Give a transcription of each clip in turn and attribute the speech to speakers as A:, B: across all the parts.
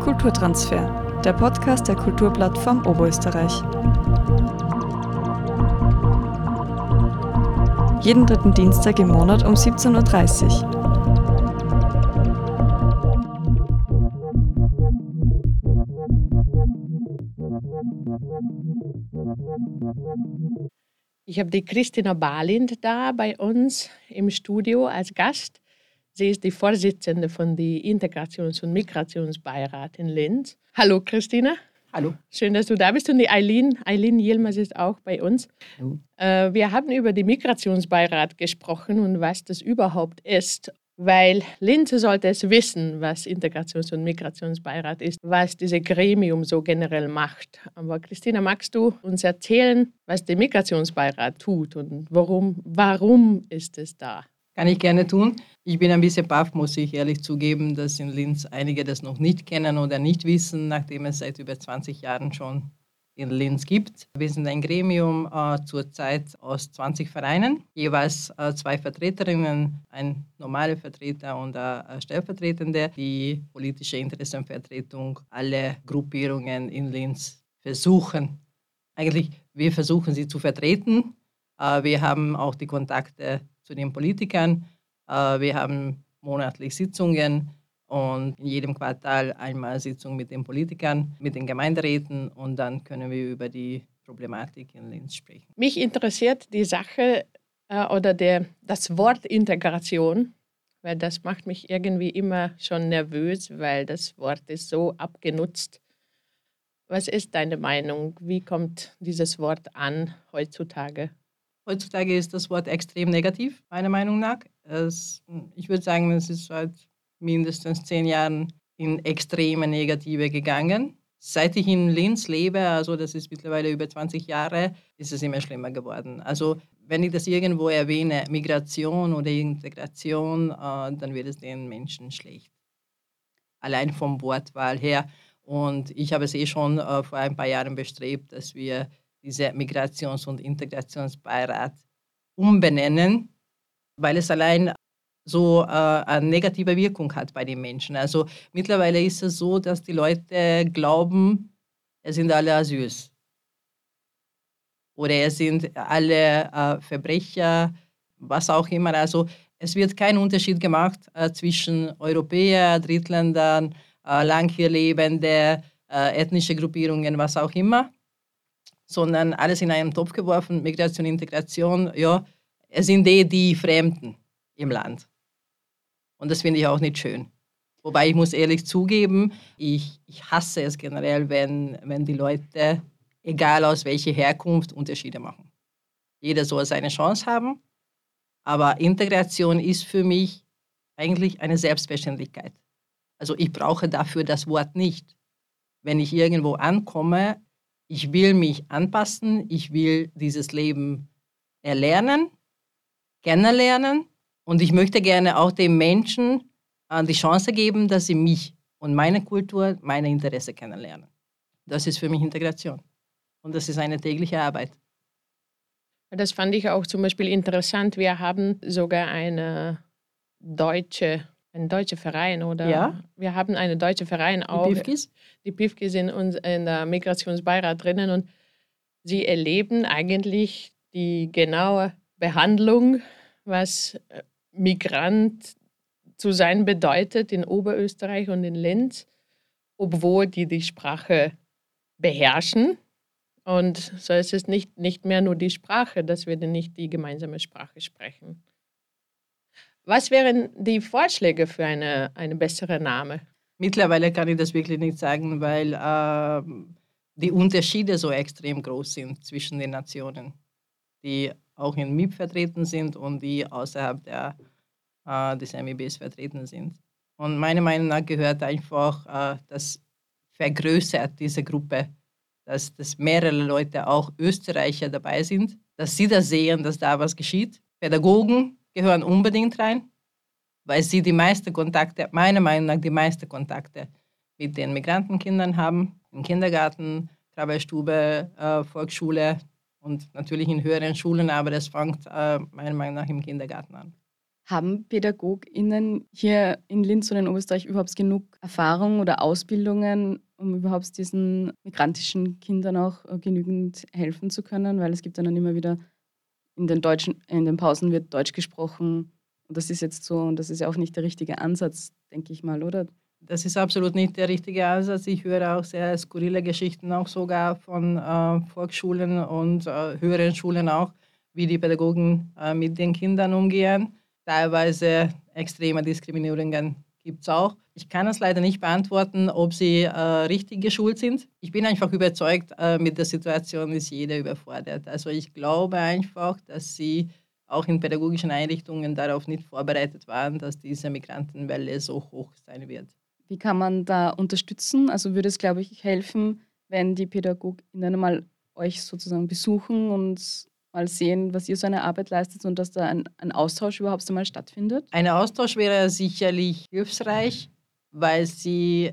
A: Kulturtransfer, der Podcast der Kulturplattform Oberösterreich. Jeden dritten Dienstag im Monat um 17.30 Uhr.
B: Ich habe die Christina Balind da bei uns im Studio als Gast. Sie ist die Vorsitzende von der Integrations- und Migrationsbeirat in Linz. Hallo Christina.
C: Hallo.
B: Schön, dass du da bist. Und die Eileen, Eileen Yilmaz ist auch bei uns. Äh, wir haben über die Migrationsbeirat gesprochen und was das überhaupt ist weil Linze sollte es wissen, was Integrations- und Migrationsbeirat ist, was dieses Gremium so generell macht. Aber Christina, magst du uns erzählen, was der Migrationsbeirat tut und warum, warum ist es da?
C: Kann ich gerne tun. Ich bin ein bisschen baff, muss ich ehrlich zugeben, dass in Linz einige das noch nicht kennen oder nicht wissen, nachdem es seit über 20 Jahren schon in Linz gibt. Wir sind ein Gremium äh, zurzeit aus 20 Vereinen, jeweils äh, zwei Vertreterinnen, ein normaler Vertreter und eine Stellvertretende, die politische Interessenvertretung alle Gruppierungen in Linz versuchen. Eigentlich, wir versuchen sie zu vertreten. Äh, wir haben auch die Kontakte zu den Politikern. Äh, wir haben monatlich Sitzungen und in jedem Quartal einmal Sitzung mit den Politikern, mit den Gemeinderäten und dann können wir über die Problematik in Linz sprechen.
B: Mich interessiert die Sache äh, oder der, das Wort Integration, weil das macht mich irgendwie immer schon nervös, weil das Wort ist so abgenutzt. Was ist deine Meinung? Wie kommt dieses Wort an heutzutage?
C: Heutzutage ist das Wort extrem negativ, meiner Meinung nach. Es, ich würde sagen, es ist seit mindestens zehn Jahren in extreme Negative gegangen. Seit ich in Linz lebe, also das ist mittlerweile über 20 Jahre, ist es immer schlimmer geworden. Also wenn ich das irgendwo erwähne, Migration oder Integration, äh, dann wird es den Menschen schlecht. Allein vom Wortwahl her. Und ich habe es eh schon äh, vor ein paar Jahren bestrebt, dass wir diese Migrations- und Integrationsbeirat umbenennen, weil es allein so äh, eine negative Wirkung hat bei den Menschen. Also mittlerweile ist es so, dass die Leute glauben, es sind alle Asyls. Oder es sind alle äh, Verbrecher, was auch immer. Also es wird kein Unterschied gemacht äh, zwischen Europäern, Drittländern, äh, lang hier lebende, äh, ethnische Gruppierungen, was auch immer, sondern alles in einen Topf geworfen, Migration, Integration, ja, es sind eh die Fremden im Land. Und das finde ich auch nicht schön. Wobei ich muss ehrlich zugeben, ich, ich hasse es generell, wenn, wenn die Leute, egal aus welcher Herkunft, Unterschiede machen. Jeder soll seine Chance haben, aber Integration ist für mich eigentlich eine Selbstverständlichkeit. Also ich brauche dafür das Wort nicht. Wenn ich irgendwo ankomme, ich will mich anpassen, ich will dieses Leben erlernen, kennenlernen und ich möchte gerne auch den Menschen äh, die Chance geben, dass sie mich und meine Kultur, meine Interesse kennenlernen. Das ist für mich Integration. Und das ist eine tägliche Arbeit.
B: Das fand ich auch zum Beispiel interessant. Wir haben sogar eine deutsche, einen deutschen Verein oder
C: ja?
B: wir haben einen deutschen Verein auch.
C: Die Pifkis?
B: Die Pifkis sind in der Migrationsbeirat drinnen und sie erleben eigentlich die genaue Behandlung, was äh, Migrant zu sein bedeutet in Oberösterreich und in Linz, obwohl die die Sprache beherrschen. Und so ist es nicht, nicht mehr nur die Sprache, dass wir nicht die gemeinsame Sprache sprechen. Was wären die Vorschläge für eine, eine bessere Name?
C: Mittlerweile kann ich das wirklich nicht sagen, weil äh, die Unterschiede so extrem groß sind zwischen den Nationen, die auch in MIP vertreten sind und die außerhalb der, äh, des MIBs vertreten sind. Und meiner Meinung nach gehört einfach, äh, das vergrößert diese Gruppe, dass, dass mehrere Leute, auch Österreicher dabei sind, dass sie das sehen, dass da was geschieht. Pädagogen gehören unbedingt rein, weil sie die meisten Kontakte, meiner Meinung nach die meisten Kontakte mit den Migrantenkindern haben, im Kindergarten, Travaillstube, äh, Volksschule, und natürlich in höheren Schulen, aber das fängt äh, meiner Meinung nach im Kindergarten an.
A: Haben PädagogInnen hier in Linz oder in Österreich überhaupt genug Erfahrung oder Ausbildungen, um überhaupt diesen migrantischen Kindern auch äh, genügend helfen zu können? Weil es gibt dann immer wieder in den, Deutschen, in den Pausen wird Deutsch gesprochen. Und das ist jetzt so, und das ist ja auch nicht der richtige Ansatz, denke ich mal, oder?
C: Das ist absolut nicht der richtige Ansatz. Ich höre auch sehr skurrile Geschichten, auch sogar von äh, Volksschulen und äh, höheren Schulen auch, wie die Pädagogen äh, mit den Kindern umgehen teilweise extreme Diskriminierungen gibt es auch. Ich kann es leider nicht beantworten, ob sie äh, richtig geschult sind. Ich bin einfach überzeugt, äh, mit der Situation ist jeder überfordert. Also ich glaube einfach, dass sie auch in pädagogischen Einrichtungen darauf nicht vorbereitet waren, dass diese Migrantenwelle so hoch sein wird.
A: Wie kann man da unterstützen? Also würde es, glaube ich, helfen, wenn die PädagogInnen mal euch sozusagen besuchen und mal sehen, was ihr so eine Arbeit leistet und dass da ein, ein Austausch überhaupt einmal stattfindet?
C: Ein Austausch wäre sicherlich hilfreich, weil sie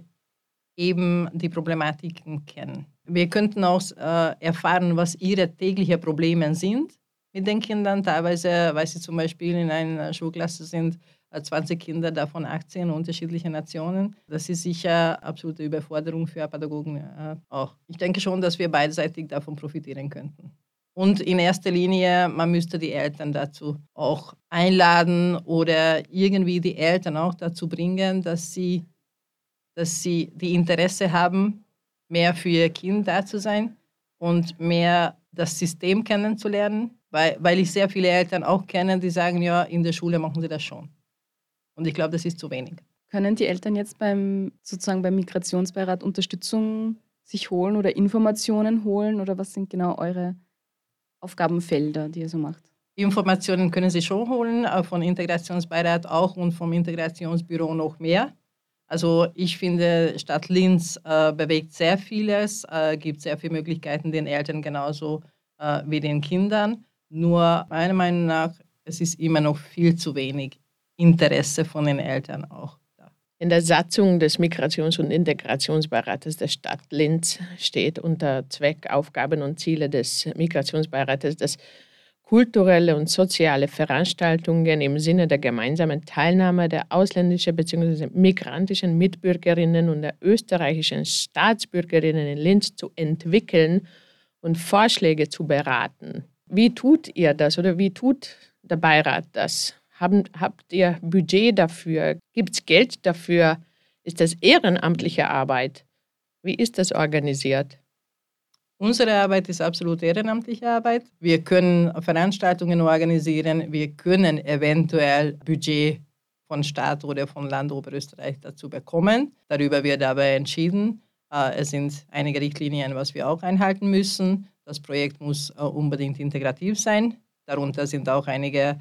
C: eben die Problematiken kennen. Wir könnten auch äh, erfahren, was ihre täglichen Probleme sind mit den Kindern. Teilweise, weil sie zum Beispiel in einer Schulklasse sind, 20 äh, Kinder, davon 18 unterschiedliche Nationen. Das ist sicher absolute Überforderung für Pädagogen äh, auch. Ich denke schon, dass wir beidseitig davon profitieren könnten. Und in erster Linie, man müsste die Eltern dazu auch einladen oder irgendwie die Eltern auch dazu bringen, dass sie, dass sie die Interesse haben, mehr für ihr Kind da zu sein und mehr das System kennenzulernen. Weil, weil ich sehr viele Eltern auch kenne, die sagen, ja, in der Schule machen sie das schon. Und ich glaube, das ist zu wenig.
A: Können die Eltern jetzt beim sozusagen beim Migrationsbeirat Unterstützung sich holen oder Informationen holen oder was sind genau eure Aufgabenfelder, die ihr so macht?
C: Informationen können Sie schon holen, äh, von Integrationsbeirat auch und vom Integrationsbüro noch mehr. Also ich finde, Stadt Linz äh, bewegt sehr vieles, äh, gibt sehr viele Möglichkeiten den Eltern genauso äh, wie den Kindern. Nur meiner Meinung nach, es ist immer noch viel zu wenig Interesse von den Eltern auch.
B: In der Satzung des Migrations- und Integrationsbeirates der Stadt Linz steht unter Zweck, Aufgaben und Ziele des Migrationsbeirates, dass kulturelle und soziale Veranstaltungen im Sinne der gemeinsamen Teilnahme der ausländischen bzw. migrantischen Mitbürgerinnen und der österreichischen Staatsbürgerinnen in Linz zu entwickeln und Vorschläge zu beraten. Wie tut ihr das oder wie tut der Beirat das? Haben, habt ihr Budget dafür? Gibt es Geld dafür? Ist das ehrenamtliche Arbeit? Wie ist das organisiert?
C: Unsere Arbeit ist absolut ehrenamtliche Arbeit. Wir können Veranstaltungen organisieren. Wir können eventuell Budget von Staat oder von Land Oberösterreich dazu bekommen. Darüber wird aber entschieden. Äh, es sind einige Richtlinien, was wir auch einhalten müssen. Das Projekt muss äh, unbedingt integrativ sein. Darunter sind auch einige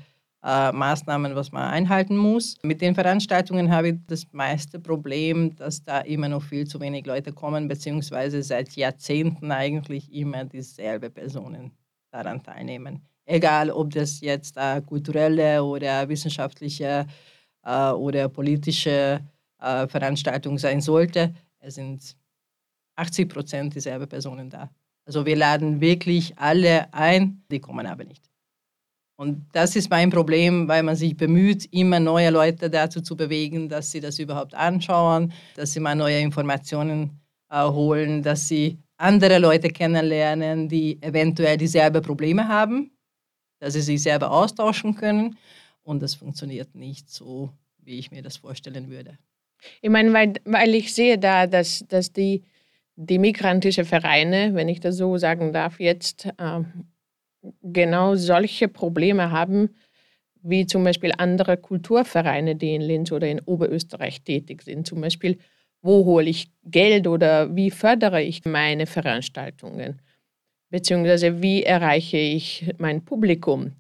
C: äh, Maßnahmen, was man einhalten muss. Mit den Veranstaltungen habe ich das meiste Problem, dass da immer noch viel zu wenig Leute kommen, beziehungsweise seit Jahrzehnten eigentlich immer dieselbe Personen daran teilnehmen. Egal, ob das jetzt äh, kulturelle oder wissenschaftliche äh, oder politische äh, Veranstaltung sein sollte, es sind 80 Prozent dieselbe Personen da. Also wir laden wirklich alle ein, die kommen aber nicht. Und das ist mein Problem, weil man sich bemüht, immer neue Leute dazu zu bewegen, dass sie das überhaupt anschauen, dass sie mal neue Informationen äh, holen, dass sie andere Leute kennenlernen, die eventuell dieselben Probleme haben, dass sie sich selber austauschen können. Und das funktioniert nicht so, wie ich mir das vorstellen würde.
B: Ich meine, weil, weil ich sehe da, dass, dass die, die migrantischen Vereine, wenn ich das so sagen darf, jetzt äh, genau solche Probleme haben, wie zum Beispiel andere Kulturvereine, die in Linz oder in Oberösterreich tätig sind. Zum Beispiel, wo hole ich Geld oder wie fördere ich meine Veranstaltungen? Beziehungsweise wie erreiche ich mein Publikum?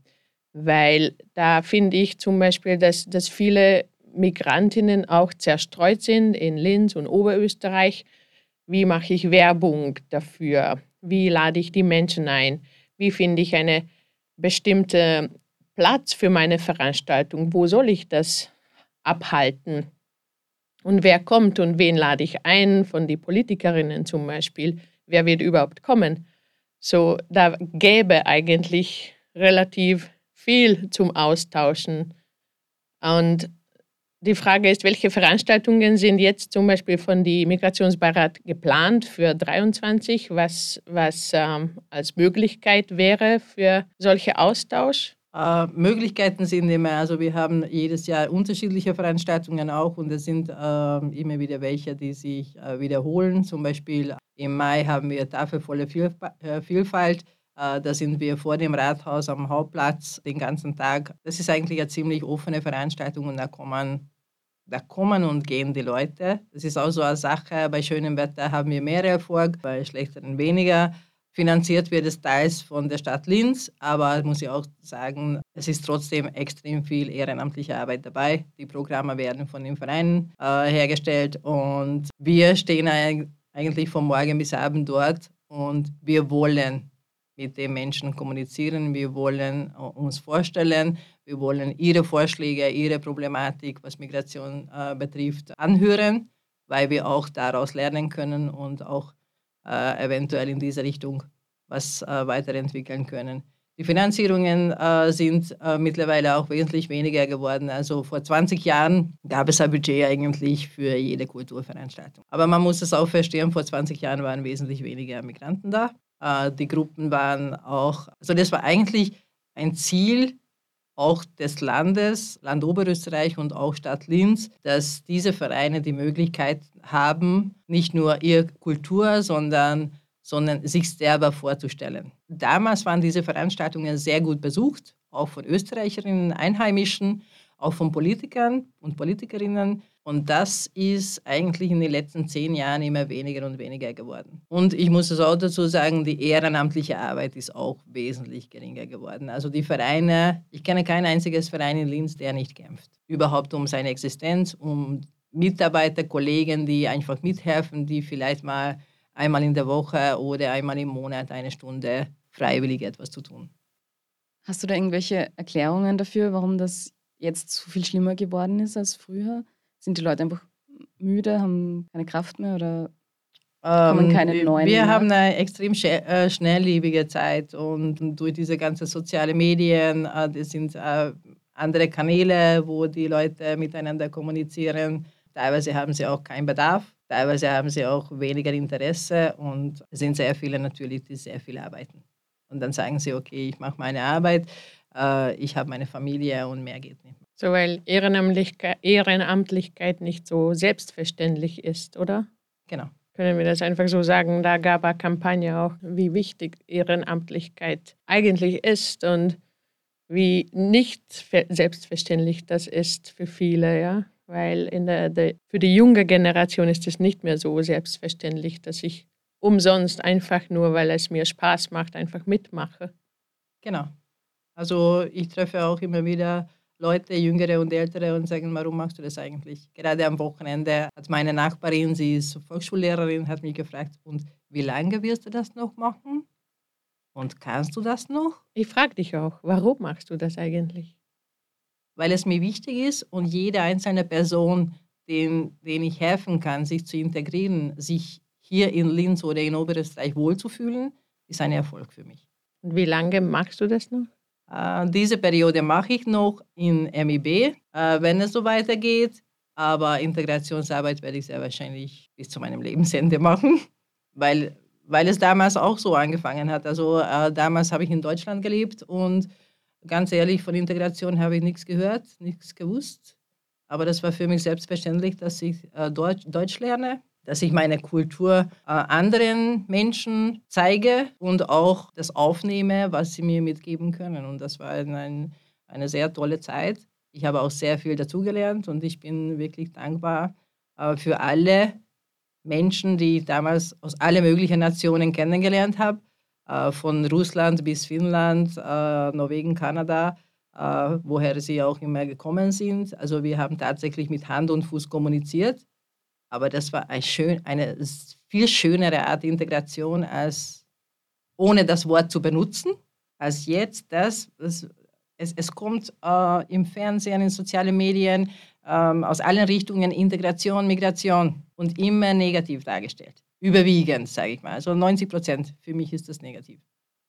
B: Weil da finde ich zum Beispiel, dass, dass viele Migrantinnen auch zerstreut sind in Linz und Oberösterreich. Wie mache ich Werbung dafür? Wie lade ich die Menschen ein? Wie finde ich einen bestimmten Platz für meine Veranstaltung? Wo soll ich das abhalten? Und wer kommt und wen lade ich ein, von den Politikerinnen zum Beispiel? Wer wird überhaupt kommen? So, da gäbe eigentlich relativ viel zum Austauschen Und die Frage ist, welche Veranstaltungen sind jetzt zum Beispiel von die Migrationsbeirat geplant für 23, was, was ähm, als Möglichkeit wäre für solche Austausch?
C: Äh, Möglichkeiten sind immer, also wir haben jedes Jahr unterschiedliche Veranstaltungen auch und es sind äh, immer wieder welche, die sich äh, wiederholen. Zum Beispiel im Mai haben wir Tafelvolle äh, Vielfalt. Äh, da sind wir vor dem Rathaus am Hauptplatz den ganzen Tag. Das ist eigentlich eine ziemlich offene Veranstaltung und da kommen, da kommen und gehen die Leute. Das ist auch so eine Sache. Bei schönem Wetter haben wir mehr Erfolg, bei schlechteren weniger. Finanziert wird es teils von der Stadt Linz, aber muss ich auch sagen, es ist trotzdem extrem viel ehrenamtliche Arbeit dabei. Die Programme werden von den Vereinen äh, hergestellt und wir stehen eigentlich von morgen bis abend dort und wir wollen mit den Menschen kommunizieren, wir wollen äh, uns vorstellen, wir wollen ihre Vorschläge, ihre Problematik, was Migration äh, betrifft, anhören, weil wir auch daraus lernen können und auch äh, eventuell in diese Richtung was äh, weiterentwickeln können. Die Finanzierungen äh, sind äh, mittlerweile auch wesentlich weniger geworden. Also vor 20 Jahren gab es ein Budget eigentlich für jede Kulturveranstaltung. Aber man muss es auch verstehen, vor 20 Jahren waren wesentlich weniger Migranten da. Äh, die Gruppen waren auch, also das war eigentlich ein Ziel auch des Landes, Land Oberösterreich und auch Stadt Linz, dass diese Vereine die Möglichkeit haben, nicht nur ihre Kultur, sondern, sondern sich selber vorzustellen. Damals waren diese Veranstaltungen sehr gut besucht, auch von Österreicherinnen, Einheimischen, auch von Politikern und Politikerinnen. Und das ist eigentlich in den letzten zehn Jahren immer weniger und weniger geworden. Und ich muss es auch dazu sagen, die ehrenamtliche Arbeit ist auch wesentlich geringer geworden. Also die Vereine, ich kenne kein einziges Verein in Linz, der nicht kämpft. Überhaupt um seine Existenz, um Mitarbeiter, Kollegen, die einfach mithelfen, die vielleicht mal einmal in der Woche oder einmal im Monat eine Stunde freiwillig etwas zu tun.
A: Hast du da irgendwelche Erklärungen dafür, warum das jetzt so viel schlimmer geworden ist als früher? Sind die Leute einfach müde, haben keine Kraft mehr oder kommen ähm, keine neuen?
C: Wir mehr? haben eine extrem äh, schnelllebige Zeit und durch diese ganzen sozialen Medien, äh, das sind äh, andere Kanäle, wo die Leute miteinander kommunizieren. Teilweise haben sie auch keinen Bedarf, teilweise haben sie auch weniger Interesse und es sind sehr viele natürlich, die sehr viel arbeiten. Und dann sagen sie, okay, ich mache meine Arbeit, ich habe meine Familie und mehr geht nicht.
B: So, weil Ehrenamtlichkeit, Ehrenamtlichkeit nicht so selbstverständlich ist, oder?
C: Genau.
B: Können wir das einfach so sagen? Da gab eine Kampagne auch, wie wichtig Ehrenamtlichkeit eigentlich ist und wie nicht selbstverständlich das ist für viele, ja. Weil in der, der, für die junge Generation ist es nicht mehr so selbstverständlich, dass ich umsonst einfach nur, weil es mir Spaß macht, einfach mitmache.
C: Genau. Also ich treffe auch immer wieder Leute, Jüngere und Ältere, und sagen, warum machst du das eigentlich? Gerade am Wochenende hat meine Nachbarin, sie ist Volksschullehrerin, hat mich gefragt, und wie lange wirst du das noch machen? Und kannst du das noch?
B: Ich frage dich auch, warum machst du das eigentlich?
C: Weil es mir wichtig ist und jede einzelne Person, den, den ich helfen kann, sich zu integrieren, sich hier in Linz oder in Oberösterreich wohlzufühlen, ist ein Erfolg für mich.
B: Und wie lange machst du das noch?
C: Äh, diese Periode mache ich noch in MIB, äh, wenn es so weitergeht. Aber Integrationsarbeit werde ich sehr wahrscheinlich bis zu meinem Lebensende machen, weil, weil es damals auch so angefangen hat. Also äh, damals habe ich in Deutschland gelebt und ganz ehrlich, von Integration habe ich nichts gehört, nichts gewusst. Aber das war für mich selbstverständlich, dass ich Deutsch, Deutsch lerne dass ich meine Kultur äh, anderen Menschen zeige und auch das aufnehme, was sie mir mitgeben können. Und das war ein, eine sehr tolle Zeit. Ich habe auch sehr viel dazugelernt und ich bin wirklich dankbar äh, für alle Menschen, die ich damals aus allen möglichen Nationen kennengelernt habe, äh, von Russland bis Finnland, äh, Norwegen, Kanada, äh, woher sie auch immer gekommen sind. Also wir haben tatsächlich mit Hand und Fuß kommuniziert aber das war ein schön, eine viel schönere Art Integration, als ohne das Wort zu benutzen, als jetzt das. es, es kommt äh, im Fernsehen, in sozialen Medien, ähm, aus allen Richtungen Integration, Migration und immer negativ dargestellt. Überwiegend, sage ich mal. Also 90 Prozent für mich ist das negativ.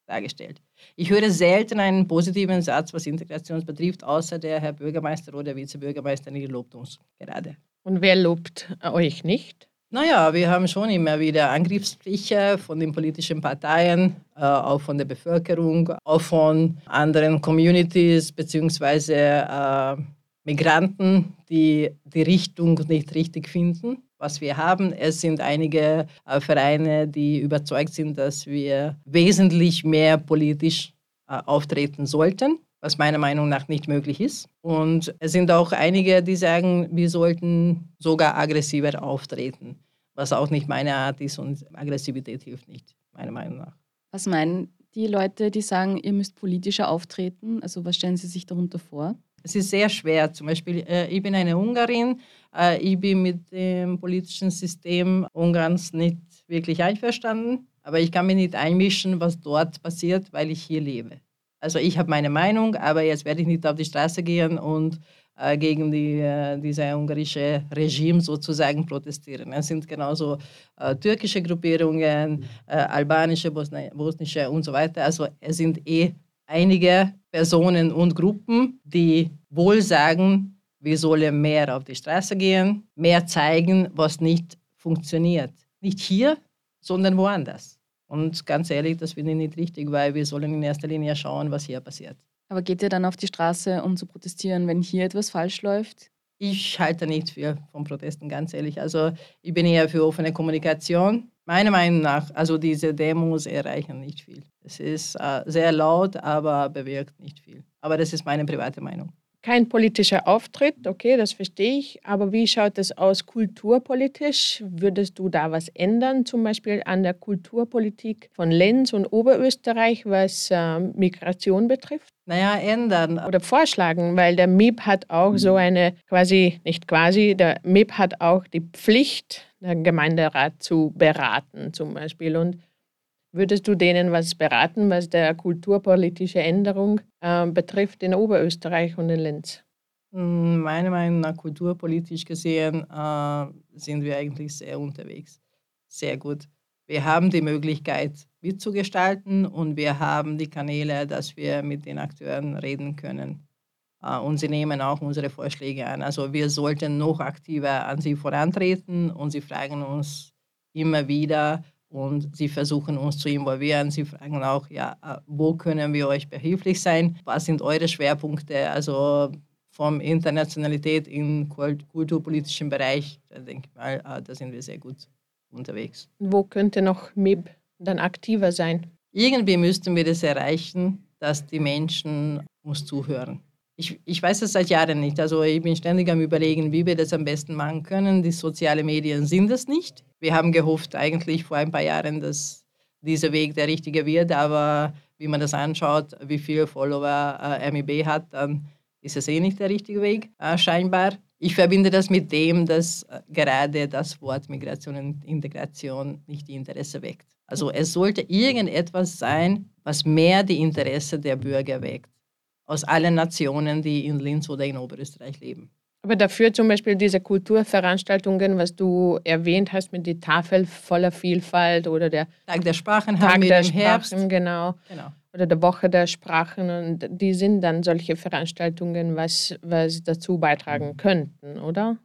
C: dargestellt. Ich höre selten einen positiven Satz, was Integration betrifft, außer der Herr Bürgermeister oder Vizebürgermeister, die lobt uns gerade.
B: Und wer lobt euch nicht?
C: Naja, wir haben schon immer wieder Angriffsfläche von den politischen Parteien, äh, auch von der Bevölkerung, auch von anderen Communities beziehungsweise äh, Migranten, die die Richtung nicht richtig finden. Was wir haben, es sind einige äh, Vereine, die überzeugt sind, dass wir wesentlich mehr politisch äh, auftreten sollten was meiner Meinung nach nicht möglich ist. Und es sind auch einige, die sagen, wir sollten sogar aggressiver auftreten, was auch nicht meine Art ist und Aggressivität hilft nicht, meiner Meinung nach.
A: Was meinen die Leute, die sagen, ihr müsst politischer auftreten? Also was stellen Sie sich darunter vor?
C: Es ist sehr schwer. Zum Beispiel, äh, ich bin eine Ungarin, äh, ich bin mit dem politischen System Ungarns nicht wirklich einverstanden, aber ich kann mich nicht einmischen, was dort passiert, weil ich hier lebe. Also ich habe meine Meinung, aber jetzt werde ich nicht auf die Straße gehen und äh, gegen die, äh, diese ungarische Regime sozusagen protestieren. Es sind genauso äh, türkische Gruppierungen, äh, albanische, Bosni bosnische und so weiter. Also es sind eh einige Personen und Gruppen, die wohl sagen, wir sollen mehr auf die Straße gehen, mehr zeigen, was nicht funktioniert. Nicht hier, sondern woanders. Und ganz ehrlich, das finde ich nicht richtig, weil wir sollen in erster Linie schauen, was hier passiert.
A: Aber geht ihr dann auf die Straße, um zu protestieren, wenn hier etwas falsch läuft?
C: Ich halte nicht viel von Protesten, ganz ehrlich. Also ich bin eher für offene Kommunikation. Meiner Meinung nach, also diese Demos erreichen nicht viel. Es ist äh, sehr laut, aber bewirkt nicht viel. Aber das ist meine private Meinung
B: kein politischer Auftritt, okay, das verstehe ich. Aber wie schaut es aus kulturpolitisch? Würdest du da was ändern, zum Beispiel an der Kulturpolitik von Lenz und Oberösterreich, was äh, Migration betrifft?
C: Naja, ändern.
B: Oder vorschlagen, weil der MIP hat auch so eine quasi, nicht quasi, der MIP hat auch die Pflicht, den Gemeinderat zu beraten, zum Beispiel. Und Würdest du denen was beraten, was der kulturpolitische Änderung äh, betrifft in Oberösterreich und in Linz?
C: Hm, meiner Meinung nach, kulturpolitisch gesehen, äh, sind wir eigentlich sehr unterwegs. Sehr gut. Wir haben die Möglichkeit mitzugestalten und wir haben die Kanäle, dass wir mit den Akteuren reden können. Äh, und sie nehmen auch unsere Vorschläge an. Also wir sollten noch aktiver an sie vorantreten und sie fragen uns immer wieder, und sie versuchen uns zu involvieren. Sie fragen auch, ja, äh, wo können wir euch behilflich sein? Was sind eure Schwerpunkte? Also vom Internationalität im kulturpolitischen Bereich, da denke ich mal, äh, da sind wir sehr gut unterwegs.
B: Wo könnte noch MIB dann aktiver sein?
C: Irgendwie müssten wir das erreichen, dass die Menschen uns zuhören. Ich, ich weiß es seit Jahren nicht. Also ich bin ständig am Überlegen, wie wir das am besten machen können. Die sozialen Medien sind es nicht. Wir haben gehofft eigentlich vor ein paar Jahren, dass dieser Weg der richtige wird, aber wie man das anschaut, wie viele Follower äh, MIB hat, dann ist es eh nicht der richtige Weg, äh, scheinbar. Ich verbinde das mit dem, dass äh, gerade das Wort Migration und Integration nicht die Interesse weckt. Also es sollte irgendetwas sein, was mehr die Interesse der Bürger weckt aus allen Nationen, die in Linz oder in Oberösterreich leben.
B: Aber dafür zum Beispiel diese Kulturveranstaltungen, was du erwähnt hast mit der Tafel voller Vielfalt oder der
C: Tag der Sprachen
B: Tag
C: haben wir
B: der
C: im
B: Sprachen,
C: Herbst.
B: Genau. genau. Oder der Woche der Sprachen und die sind dann solche Veranstaltungen, was, was dazu beitragen könnten, oder?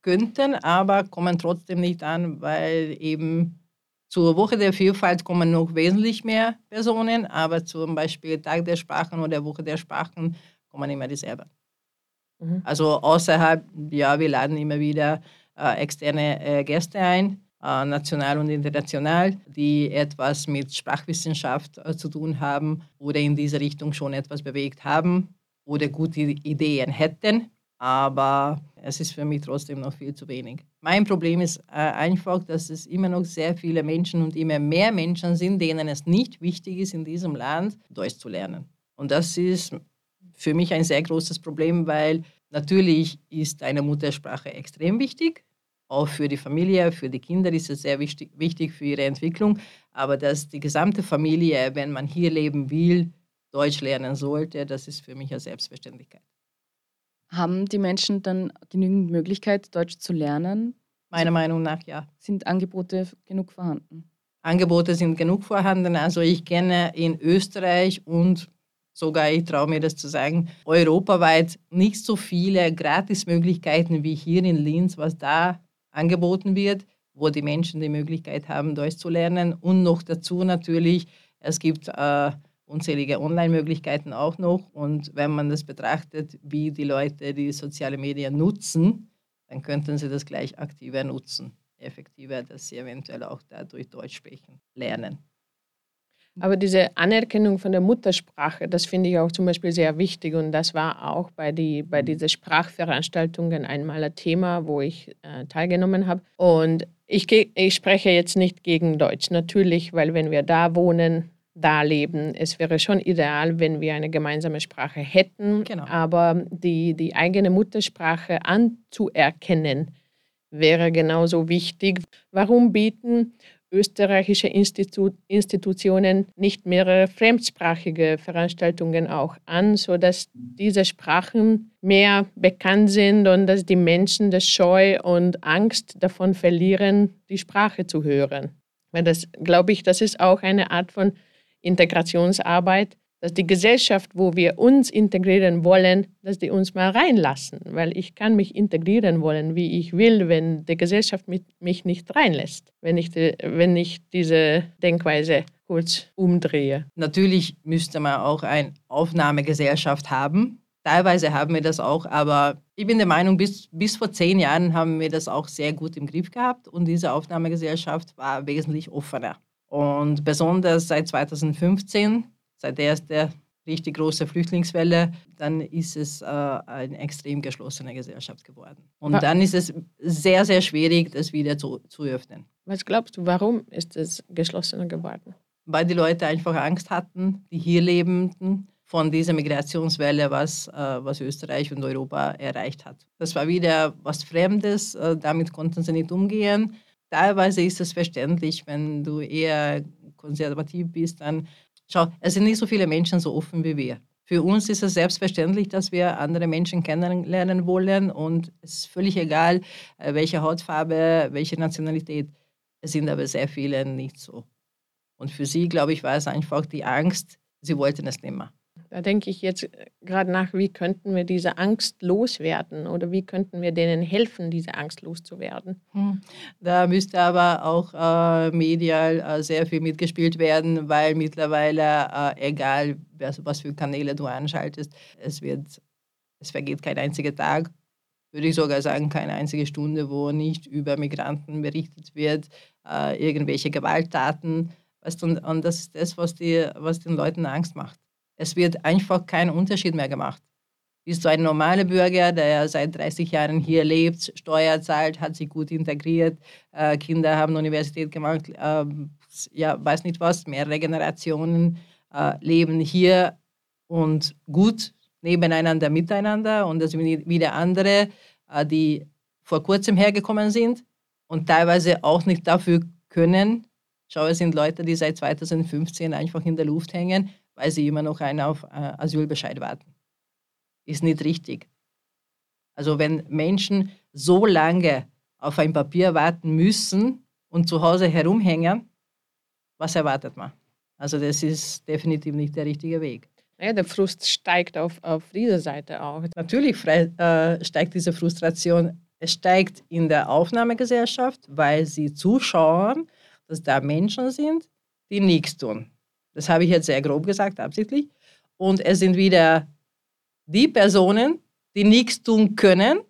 C: Könnten, aber kommen trotzdem nicht an, weil eben zur Woche der Vielfalt kommen noch wesentlich mehr Personen, aber zum Beispiel Tag der Sprachen oder Woche der Sprachen kommen immer dieselben. Mhm. Also außerhalb, ja, wir laden immer wieder äh, externe äh, Gäste ein, äh, national und international, die etwas mit Sprachwissenschaft äh, zu tun haben oder in diese Richtung schon etwas bewegt haben oder gute Ideen hätten aber es ist für mich trotzdem noch viel zu wenig. Mein Problem ist äh, einfach, dass es immer noch sehr viele Menschen und immer mehr Menschen sind, denen es nicht wichtig ist, in diesem Land Deutsch zu lernen. Und das ist für mich ein sehr großes Problem, weil natürlich ist eine Muttersprache extrem wichtig. Auch für die Familie, für die Kinder ist es sehr wichtig, wichtig für ihre Entwicklung. Aber dass die gesamte Familie, wenn man hier leben will, Deutsch lernen sollte, das ist für mich eine Selbstverständlichkeit.
A: Haben die Menschen dann genügend Möglichkeit, Deutsch zu lernen?
C: Meiner Meinung nach ja.
A: Sind Angebote genug vorhanden?
C: Angebote sind genug vorhanden. Also ich kenne in Österreich und sogar, ich traue mir das zu sagen, europaweit nicht so viele Gratismöglichkeiten wie hier in Linz, was da angeboten wird, wo die Menschen die Möglichkeit haben, Deutsch zu lernen. Und noch dazu natürlich, es gibt äh, unzählige Online-Möglichkeiten auch noch. Und wenn man das betrachtet, wie die Leute die sozialen Medien nutzen, dann könnten sie das gleich aktiver nutzen, effektiver, dass sie eventuell auch dadurch Deutsch sprechen, lernen.
B: Aber diese Anerkennung von der Muttersprache, das finde ich auch zum Beispiel sehr wichtig. Und das war auch bei, die, bei diesen Sprachveranstaltungen einmal ein Thema, wo ich äh, teilgenommen habe. Und ich, ich spreche jetzt nicht gegen Deutsch, natürlich, weil wenn wir da wohnen, da leben. Es wäre schon ideal, wenn wir eine gemeinsame Sprache hätten, genau. aber die, die eigene Muttersprache anzuerkennen, wäre genauso wichtig. Warum bieten österreichische Institu Institutionen nicht mehrere fremdsprachige Veranstaltungen auch an, sodass diese Sprachen mehr bekannt sind und dass die Menschen das Scheu und Angst davon verlieren, die Sprache zu hören. Weil das, glaube ich, das ist auch eine Art von Integrationsarbeit, dass die Gesellschaft, wo wir uns integrieren wollen, dass die uns mal reinlassen, weil ich kann mich integrieren wollen, wie ich will, wenn die Gesellschaft mich nicht reinlässt, wenn ich, die, wenn ich diese Denkweise kurz umdrehe.
C: Natürlich müsste man auch eine Aufnahmegesellschaft haben. Teilweise haben wir das auch, aber ich bin der Meinung, bis, bis vor zehn Jahren haben wir das auch sehr gut im Griff gehabt und diese Aufnahmegesellschaft war wesentlich offener. Und besonders seit 2015, seit der ersten richtig große Flüchtlingswelle, dann ist es äh, eine extrem geschlossene Gesellschaft geworden. Und dann ist es sehr, sehr schwierig, das wieder zu, zu öffnen.
B: Was glaubst du, warum ist es geschlossener geworden?
C: Weil die Leute einfach Angst hatten, die hier lebenden, von dieser Migrationswelle, was, äh, was Österreich und Europa erreicht hat. Das war wieder was Fremdes, äh, damit konnten sie nicht umgehen. Teilweise ist es verständlich, wenn du eher konservativ bist, dann schau, es sind nicht so viele Menschen so offen wie wir. Für uns ist es selbstverständlich, dass wir andere Menschen kennenlernen wollen und es ist völlig egal, äh, welche Hautfarbe, welche Nationalität. Es sind aber sehr viele nicht so. Und für sie, glaube ich, war es einfach die Angst, sie wollten es nicht mehr.
B: Da denke ich jetzt äh, gerade nach, wie könnten wir diese Angst loswerden oder wie könnten wir denen helfen, diese Angst loszuwerden? Hm.
C: Da müsste aber auch äh, medial äh, sehr viel mitgespielt werden, weil mittlerweile, äh, egal was, was für Kanäle du anschaltest, es, wird, es vergeht kein einziger Tag, würde ich sogar sagen, keine einzige Stunde, wo nicht über Migranten berichtet wird, äh, irgendwelche Gewalttaten. Weißt, und, und das ist das, was, die, was den Leuten Angst macht. Es wird einfach kein Unterschied mehr gemacht. Bist du ein normaler Bürger, der seit 30 Jahren hier lebt, Steuer zahlt, hat sich gut integriert, äh, Kinder haben Universität gemacht, äh, ja, weiß nicht was, mehrere Generationen äh, leben hier und gut nebeneinander, miteinander und das sind wieder andere, äh, die vor kurzem hergekommen sind und teilweise auch nicht dafür können. Schau, es sind Leute, die seit 2015 einfach in der Luft hängen weil sie immer noch einen auf äh, Asylbescheid warten. Ist nicht richtig. Also wenn Menschen so lange auf ein Papier warten müssen und zu Hause herumhängen, was erwartet man? Also das ist definitiv nicht der richtige Weg.
B: Ja, der Frust steigt auf, auf dieser Seite auch.
C: Natürlich äh, steigt diese Frustration. Es steigt in der Aufnahmegesellschaft, weil sie zuschauen, dass da Menschen sind, die nichts tun. Das habe ich jetzt sehr grob gesagt, absichtlich. Und es sind wieder die Personen, die nichts tun können,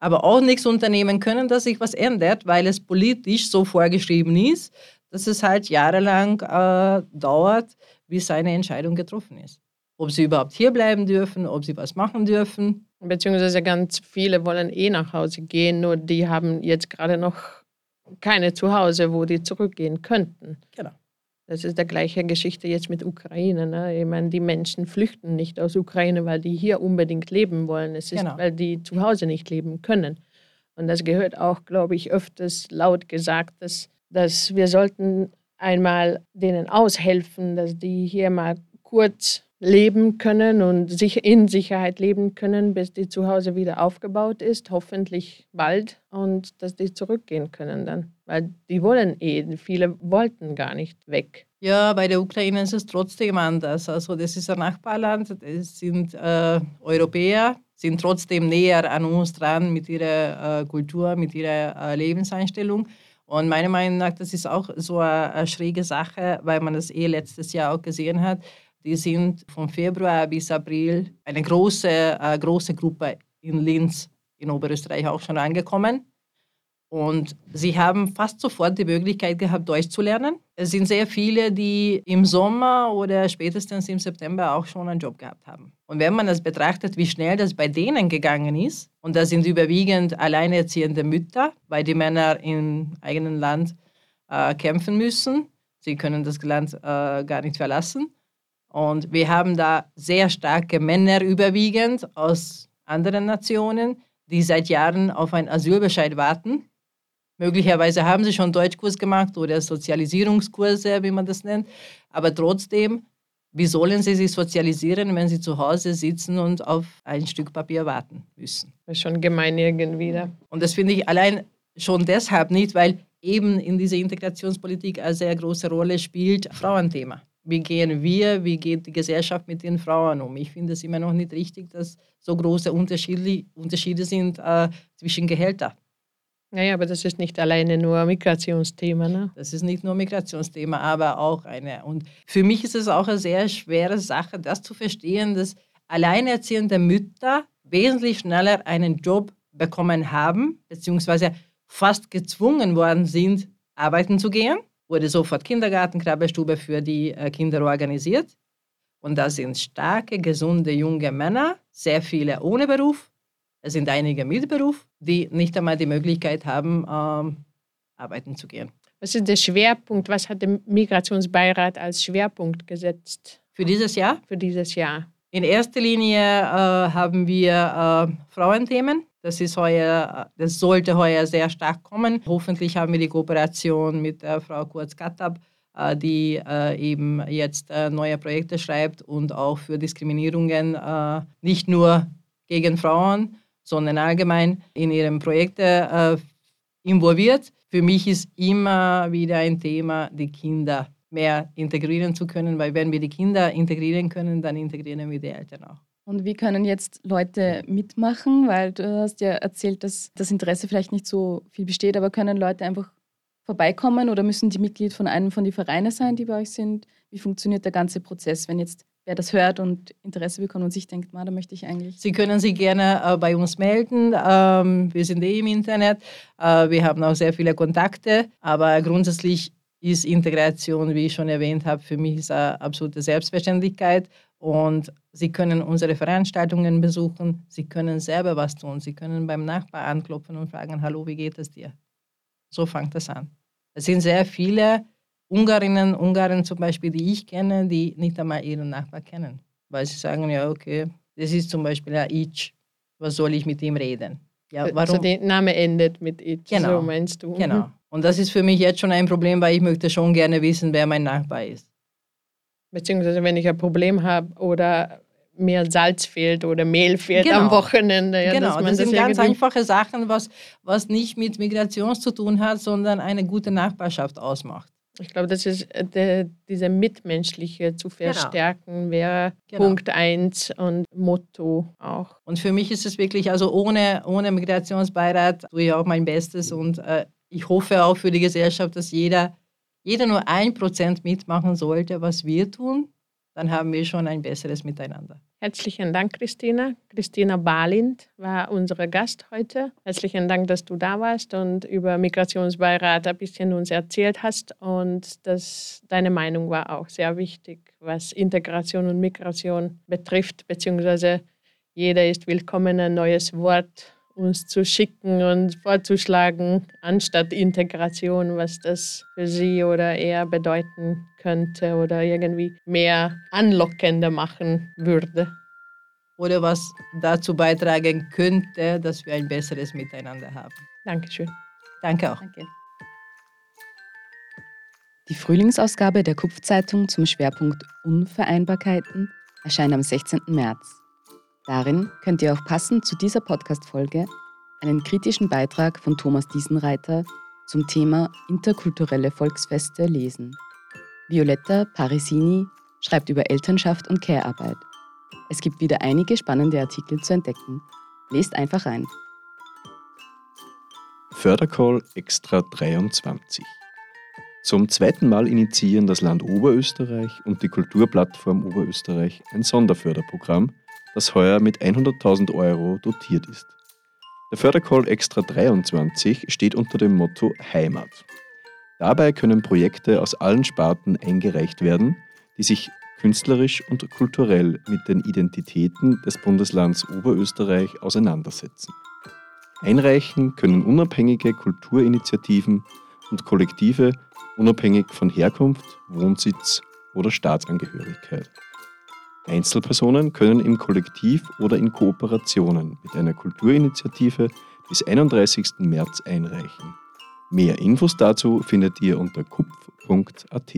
C: aber auch nichts unternehmen können, dass sich was ändert, weil es politisch so vorgeschrieben ist, dass es halt jahrelang äh, dauert, bis eine Entscheidung getroffen ist. Ob sie überhaupt hier bleiben dürfen, ob sie was machen dürfen.
B: Beziehungsweise ganz viele wollen eh nach Hause gehen, nur die haben jetzt gerade noch keine Zuhause, wo die zurückgehen könnten.
C: Genau.
B: Das ist die gleiche Geschichte jetzt mit Ukraine. Ne? Ich meine, die Menschen flüchten nicht aus Ukraine, weil die hier unbedingt leben wollen. Es ist, genau. weil die zu Hause nicht leben können. Und das gehört auch, glaube ich, öfters laut gesagt, dass, dass wir sollten einmal denen aushelfen, dass die hier mal kurz leben können und sich in Sicherheit leben können, bis die zu Hause wieder aufgebaut ist, hoffentlich bald, und dass die zurückgehen können dann. Weil die wollen eh, viele wollten gar nicht weg.
C: Ja, bei der Ukraine ist es trotzdem anders. Also das ist ein Nachbarland, es sind äh, Europäer, sind trotzdem näher an uns dran mit ihrer äh, Kultur, mit ihrer äh, Lebenseinstellung. Und meiner Meinung nach, das ist auch so eine, eine, schräge Sache, weil man das eh letztes Jahr auch gesehen hat. Die sind von Februar bis April eine große, äh, große Gruppe in Linz in Oberösterreich auch schon angekommen. Und sie haben fast sofort die Möglichkeit gehabt, Deutsch zu lernen. Es sind sehr viele, die im Sommer oder spätestens im September auch schon einen Job gehabt haben. Und wenn man das betrachtet, wie schnell das bei denen gegangen ist, und das sind überwiegend alleinerziehende Mütter, weil die Männer im eigenen Land äh, kämpfen müssen. Sie können das Land äh, gar nicht verlassen. Und wir haben da sehr starke Männer überwiegend aus anderen Nationen, die seit Jahren auf einen Asylbescheid warten Möglicherweise haben sie schon Deutschkurs gemacht oder Sozialisierungskurse, wie man das nennt. Aber trotzdem, wie sollen sie sich sozialisieren, wenn sie zu Hause sitzen und auf ein Stück Papier warten müssen?
B: Das ist schon gemein irgendwie. Da.
C: Und das finde ich allein schon deshalb nicht, weil eben in dieser Integrationspolitik eine sehr große Rolle spielt Frauenthema. Wie gehen wir, wie geht die Gesellschaft mit den Frauen um? Ich finde es immer noch nicht richtig, dass so große Unterschiede, Unterschiede sind äh, zwischen Gehältern.
B: Naja, aber das ist nicht alleine nur ein Migrationsthema. Ne?
C: Das ist nicht nur ein Migrationsthema, aber auch eine. Und für mich ist es auch eine sehr schwere Sache, das zu verstehen, dass alleinerziehende Mütter wesentlich schneller einen Job bekommen haben, beziehungsweise fast gezwungen worden sind, arbeiten zu gehen. Wurde sofort Kindergarten, Krabbelstube für die äh, Kinder organisiert. Und da sind starke, gesunde junge Männer, sehr viele ohne Beruf, es sind einige mit Beruf, die nicht einmal die Möglichkeit haben, ähm, arbeiten zu gehen.
B: Was ist der Schwerpunkt? Was hat der Migrationsbeirat als Schwerpunkt gesetzt?
C: Für dieses Jahr?
B: Für dieses Jahr.
C: In erster Linie äh, haben wir äh, Frauenthemen. Das, ist heuer, das sollte heuer sehr stark kommen. Hoffentlich haben wir die Kooperation mit der Frau Kurz-Kattab, äh, die äh, eben jetzt äh, neue Projekte schreibt und auch für Diskriminierungen äh, nicht nur gegen Frauen, sondern allgemein in ihren Projekten äh, involviert. Für mich ist immer wieder ein Thema, die Kinder mehr integrieren zu können, weil wenn wir die Kinder integrieren können, dann integrieren wir die Eltern auch.
A: Und wie können jetzt Leute mitmachen? Weil du hast ja erzählt, dass das Interesse vielleicht nicht so viel besteht, aber können Leute einfach vorbeikommen oder müssen die Mitglied von einem von den Vereinen sein, die bei euch sind? Wie funktioniert der ganze Prozess, wenn jetzt wer das hört und Interesse bekommt und sich denkt, da möchte ich eigentlich.
C: Sie können sich gerne äh, bei uns melden. Ähm, wir sind eh im Internet. Äh, wir haben auch sehr viele Kontakte. Aber grundsätzlich ist Integration, wie ich schon erwähnt habe, für mich eine absolute Selbstverständlichkeit. Und Sie können unsere Veranstaltungen besuchen. Sie können selber was tun. Sie können beim Nachbar anklopfen und fragen, hallo, wie geht es dir? So fängt das an. Es sind sehr viele Ungarinnen, Ungarn zum Beispiel, die ich kenne, die nicht einmal ihren Nachbar kennen. Weil sie sagen, ja, okay, das ist zum Beispiel ein Ich, was soll ich mit ihm reden?
B: Ja, warum? Also der Name endet mit Ich, genau. so meinst du?
C: Genau. Und das ist für mich jetzt schon ein Problem, weil ich möchte schon gerne wissen, wer mein Nachbar ist.
B: Beziehungsweise wenn ich ein Problem habe oder mir Salz fehlt oder Mehl fehlt genau. am Wochenende.
C: Ja, genau, das, das sind ganz einfache Sachen, was, was nicht mit Migration zu tun hat, sondern eine gute Nachbarschaft ausmacht.
B: Ich glaube, das ist äh, der, diese Mitmenschliche zu genau. verstärken, genau. wäre genau. Punkt eins und Motto auch.
C: Und für mich ist es wirklich, also ohne, ohne Migrationsbeirat tue ich auch mein Bestes und äh, ich hoffe auch für die Gesellschaft, dass jeder, jeder nur ein Prozent mitmachen sollte, was wir tun, dann haben wir schon ein besseres Miteinander.
B: Herzlichen Dank, Christina. Christina Balint war unsere Gast heute. Herzlichen Dank, dass du da warst und über Migrationsbeirat ein bisschen uns erzählt hast. Und dass deine Meinung war auch sehr wichtig, was Integration und Migration betrifft, beziehungsweise jeder ist willkommen, ein neues Wort uns zu schicken und vorzuschlagen, anstatt Integration, was das für sie oder er bedeuten könnte oder irgendwie mehr anlockender machen würde.
C: Oder was dazu beitragen könnte, dass wir ein besseres Miteinander haben.
B: Dankeschön.
C: Danke auch. Danke.
A: Die Frühlingsausgabe der Kupfzeitung zum Schwerpunkt Unvereinbarkeiten erscheint am 16. März. Darin könnt ihr auch passend zu dieser Podcast-Folge einen kritischen Beitrag von Thomas Diesenreiter zum Thema interkulturelle Volksfeste lesen. Violetta Parisini schreibt über Elternschaft und Care-Arbeit. Es gibt wieder einige spannende Artikel zu entdecken. Lest einfach rein.
D: Fördercall Extra 23. Zum zweiten Mal initiieren das Land Oberösterreich und die Kulturplattform Oberösterreich ein Sonderförderprogramm, das heuer mit 100.000 Euro dotiert ist. Der Fördercall Extra 23 steht unter dem Motto Heimat. Dabei können Projekte aus allen Sparten eingereicht werden, die sich künstlerisch und kulturell mit den Identitäten des Bundeslands Oberösterreich auseinandersetzen. Einreichen können unabhängige Kulturinitiativen und Kollektive unabhängig von Herkunft, Wohnsitz oder Staatsangehörigkeit. Einzelpersonen können im Kollektiv oder in Kooperationen mit einer Kulturinitiative bis 31. März einreichen. Mehr Infos dazu findet ihr unter kupf.at.